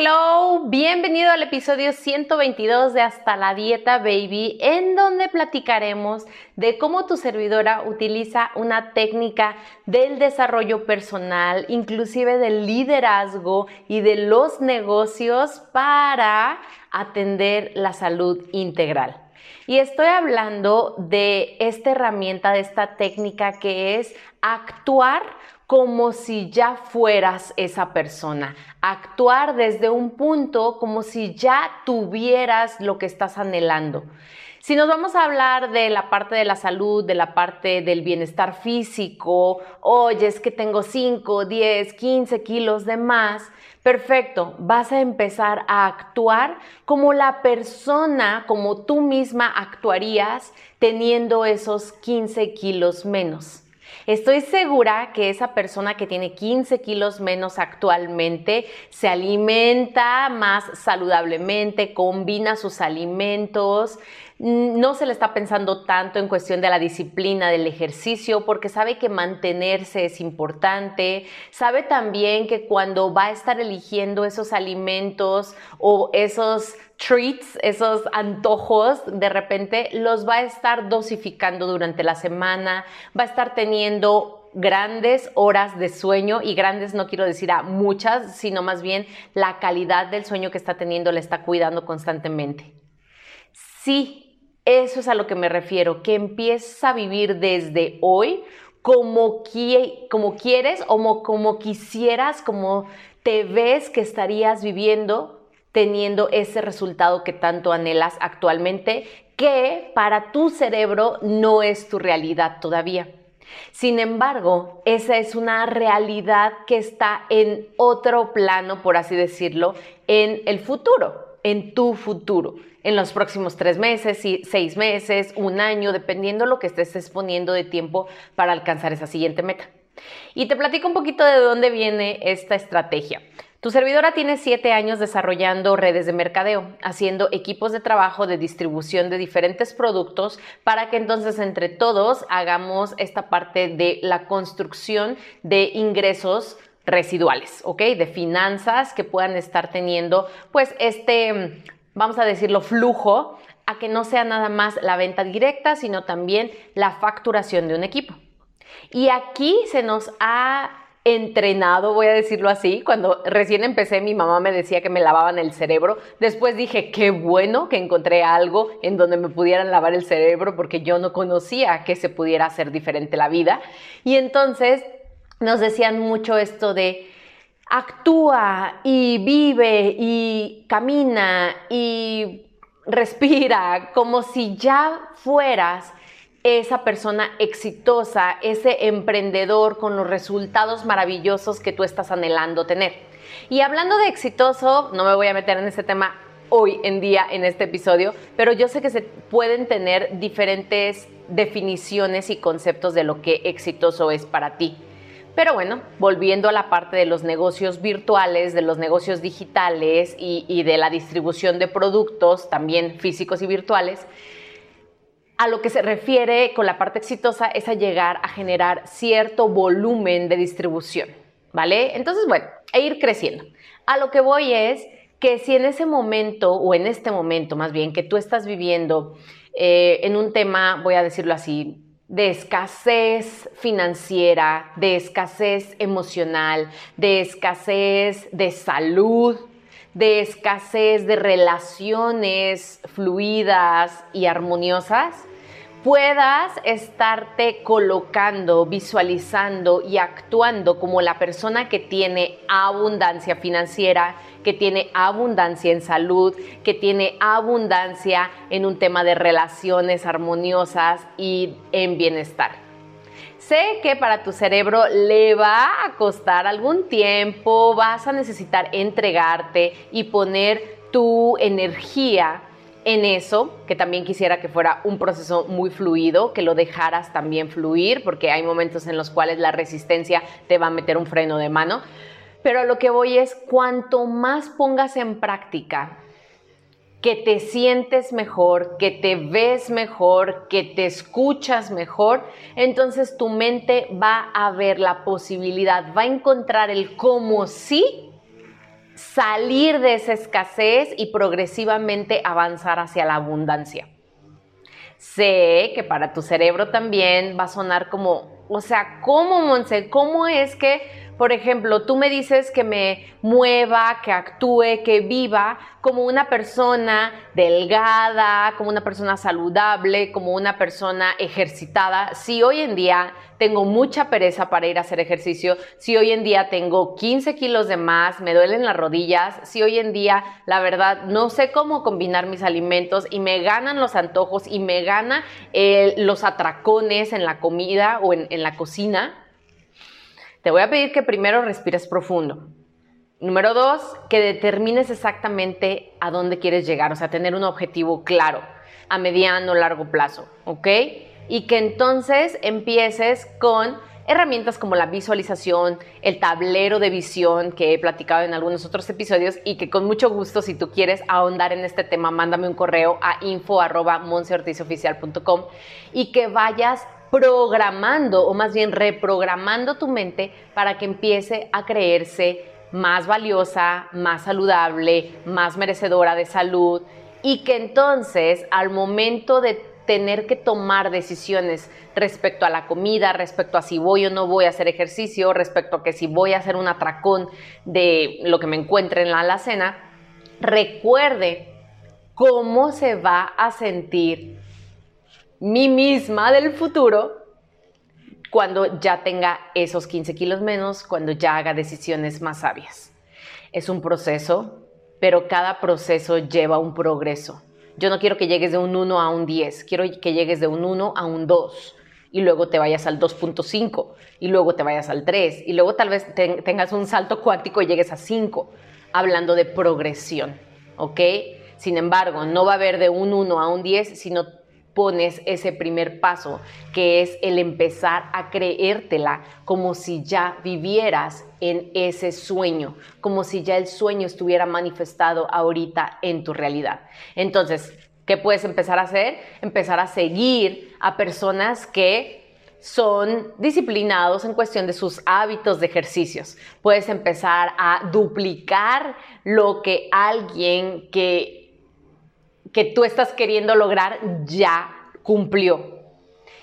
Hello, bienvenido al episodio 122 de Hasta la Dieta Baby, en donde platicaremos de cómo tu servidora utiliza una técnica del desarrollo personal, inclusive del liderazgo y de los negocios para atender la salud integral. Y estoy hablando de esta herramienta, de esta técnica que es actuar como si ya fueras esa persona, actuar desde un punto como si ya tuvieras lo que estás anhelando. Si nos vamos a hablar de la parte de la salud, de la parte del bienestar físico, oye, es que tengo 5, 10, 15 kilos de más, perfecto, vas a empezar a actuar como la persona, como tú misma actuarías teniendo esos 15 kilos menos. Estoy segura que esa persona que tiene 15 kilos menos actualmente se alimenta más saludablemente, combina sus alimentos, no se le está pensando tanto en cuestión de la disciplina del ejercicio porque sabe que mantenerse es importante, sabe también que cuando va a estar eligiendo esos alimentos o esos treats, esos antojos, de repente los va a estar dosificando durante la semana, va a estar teniendo grandes horas de sueño y grandes no quiero decir a muchas, sino más bien la calidad del sueño que está teniendo le está cuidando constantemente. Sí, eso es a lo que me refiero, que empieces a vivir desde hoy como, como quieres o como quisieras, como te ves que estarías viviendo teniendo ese resultado que tanto anhelas actualmente, que para tu cerebro no es tu realidad todavía. Sin embargo, esa es una realidad que está en otro plano, por así decirlo, en el futuro, en tu futuro, en los próximos tres meses, seis meses, un año, dependiendo lo que estés exponiendo de tiempo para alcanzar esa siguiente meta. Y te platico un poquito de dónde viene esta estrategia. Tu servidora tiene siete años desarrollando redes de mercadeo, haciendo equipos de trabajo de distribución de diferentes productos para que entonces entre todos hagamos esta parte de la construcción de ingresos residuales, ¿ok? De finanzas que puedan estar teniendo, pues este, vamos a decirlo, flujo a que no sea nada más la venta directa, sino también la facturación de un equipo. Y aquí se nos ha entrenado, voy a decirlo así. Cuando recién empecé, mi mamá me decía que me lavaban el cerebro. Después dije, qué bueno que encontré algo en donde me pudieran lavar el cerebro porque yo no conocía que se pudiera hacer diferente la vida. Y entonces nos decían mucho esto de actúa y vive y camina y respira como si ya fueras esa persona exitosa, ese emprendedor con los resultados maravillosos que tú estás anhelando tener. Y hablando de exitoso, no me voy a meter en ese tema hoy en día en este episodio, pero yo sé que se pueden tener diferentes definiciones y conceptos de lo que exitoso es para ti. Pero bueno, volviendo a la parte de los negocios virtuales, de los negocios digitales y, de la distribución de productos, también físicos y virtuales, a lo que se refiere con la parte exitosa es a llegar a generar cierto volumen de distribución, ¿vale? Entonces, bueno, e ir creciendo. A lo que voy es que si en ese momento, o en este momento más bien, que tú estás viviendo eh, en un tema, voy a decirlo así, de escasez financiera, de escasez emocional, de escasez de salud, de escasez de relaciones fluidas y armoniosas, puedas estarte colocando, visualizando y actuando como la persona que tiene abundancia financiera, que tiene abundancia en salud, que tiene abundancia en un tema de relaciones armoniosas y en bienestar. Sé que para tu cerebro le va a costar algún tiempo, vas a necesitar entregarte y poner tu energía en eso, que también quisiera que fuera un proceso muy fluido, que lo dejaras también fluir, porque hay momentos en los cuales la resistencia te va a meter un freno de mano. Pero lo que voy es, cuanto más pongas en práctica que te sientes mejor, que te ves mejor, que te escuchas mejor, entonces tu mente va a ver la posibilidad, va a encontrar el cómo sí salir de esa escasez y progresivamente avanzar hacia la abundancia. Sé que para tu cerebro también va a sonar como, o sea, ¿cómo, Monse? ¿Cómo es que por ejemplo, tú me dices que me mueva, que actúe, que viva como una persona delgada, como una persona saludable, como una persona ejercitada. Si hoy en día tengo mucha pereza para ir a hacer ejercicio, si hoy en día tengo 15 kilos de más, me duelen las rodillas, si hoy en día, la verdad, no sé cómo combinar mis alimentos y me ganan los antojos y me gana eh, los atracones en la comida o en la cocina, te voy a pedir que primero respires profundo. Número dos, que determines exactamente a dónde quieres llegar, o sea, tener un objetivo claro a mediano o largo plazo, ¿ok? Y que entonces empieces con herramientas como la visualización, el tablero de visión que he platicado en algunos otros episodios y que con mucho gusto si tú quieres ahondar en este tema, mándame un correo a info@monseortizoficial.com y que vayas programando o más bien reprogramando tu mente para que empiece a creerse más valiosa, más saludable, más merecedora de salud y que entonces al momento de tener que tomar decisiones respecto a la comida, respecto a si voy o no voy a hacer ejercicio, respecto a que si voy a hacer un atracón de lo que me encuentre en la alacena, recuerde cómo se va a sentir mí misma del futuro cuando ya tenga esos 15 kilos menos, cuando ya haga decisiones más sabias. Es un proceso, pero cada proceso lleva un progreso. Yo no quiero que llegues de un 1 a un 10, quiero que llegues de un 1 a un 2 y luego te vayas al 2.5 y luego te vayas al 3 y luego tal vez tengas un salto cuántico y llegues a 5, hablando de progresión, ¿ok? Sin embargo, no va a haber de un 1 a un 10, sino pones ese primer paso, que es el empezar a creértela como si ya vivieras en ese sueño, como si ya el sueño estuviera manifestado ahorita en tu realidad. Entonces, ¿qué puedes empezar a hacer? Empezar a seguir a personas que son disciplinados en cuestión de sus hábitos de ejercicios. Puedes empezar a duplicar lo que alguien que que tú estás queriendo lograr ya cumplió.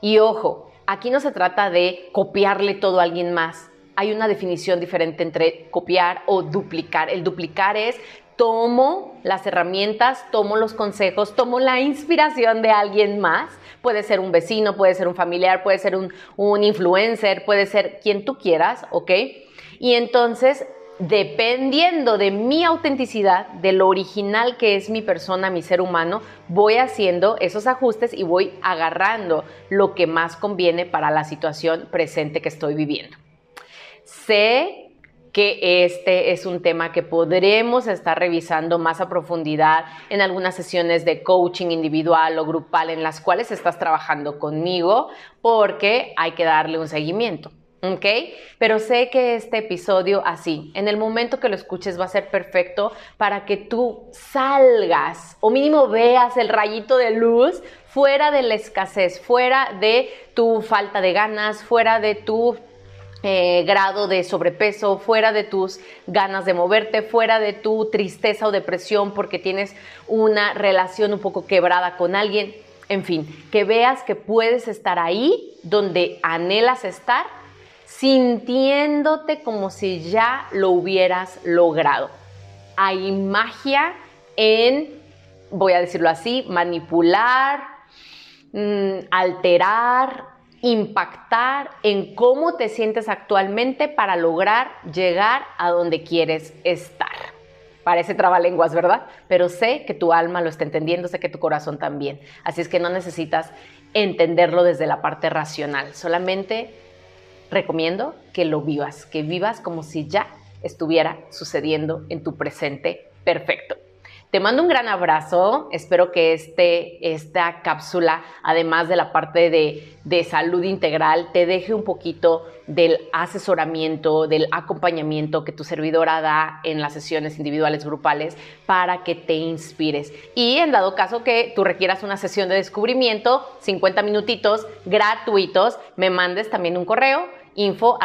Y ojo, aquí no se trata de copiarle todo a alguien más. Hay una definición diferente entre copiar o duplicar. El duplicar es tomo las herramientas, tomo los consejos, tomo la inspiración de alguien más. Puede ser un vecino, puede ser un familiar, puede ser un, un influencer, puede ser quien tú quieras, ¿ok? Y entonces dependiendo de mi autenticidad, de lo original que es mi persona, mi ser humano, voy haciendo esos ajustes y voy agarrando lo que más conviene para la situación presente que estoy viviendo. Sé que este es un tema que podremos estar revisando más a profundidad en algunas sesiones de coaching individual o grupal en las cuales estás trabajando conmigo porque hay que darle un seguimiento. ¿Ok? Pero sé que este episodio así, en el momento que lo escuches va a ser perfecto para que tú salgas o mínimo veas el rayito de luz fuera de la escasez, fuera de tu falta de ganas, fuera de tu eh, grado de sobrepeso, fuera de tus ganas de moverte, fuera de tu tristeza o depresión porque tienes una relación un poco quebrada con alguien. En fin, que veas que puedes estar ahí donde anhelas estar sintiéndote como si ya lo hubieras logrado. Hay magia en, voy a decirlo así, manipular, mm, alterar, impactar en cómo te sientes actualmente para lograr llegar a donde quieres estar. Parece trabalenguas, ¿verdad? Pero sé que tu alma lo está entendiendo, sé que tu corazón también. Así es que no necesitas entenderlo desde la parte racional, solamente recomiendo que lo vivas, que vivas como si ya estuviera sucediendo en tu presente perfecto. Te mando un gran abrazo. Espero que este, esta cápsula, además de la parte de, de, salud integral, te deje un poquito del asesoramiento, del acompañamiento que tu servidora da en las sesiones individuales grupales para que te inspires. Y en dado caso que tú requieras una sesión de descubrimiento, 50 minutitos gratuitos, me mandes también un correo info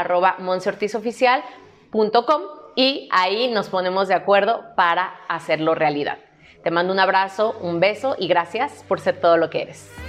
y ahí nos ponemos de acuerdo para hacerlo realidad. Te mando un abrazo, un beso y gracias por ser todo lo que eres.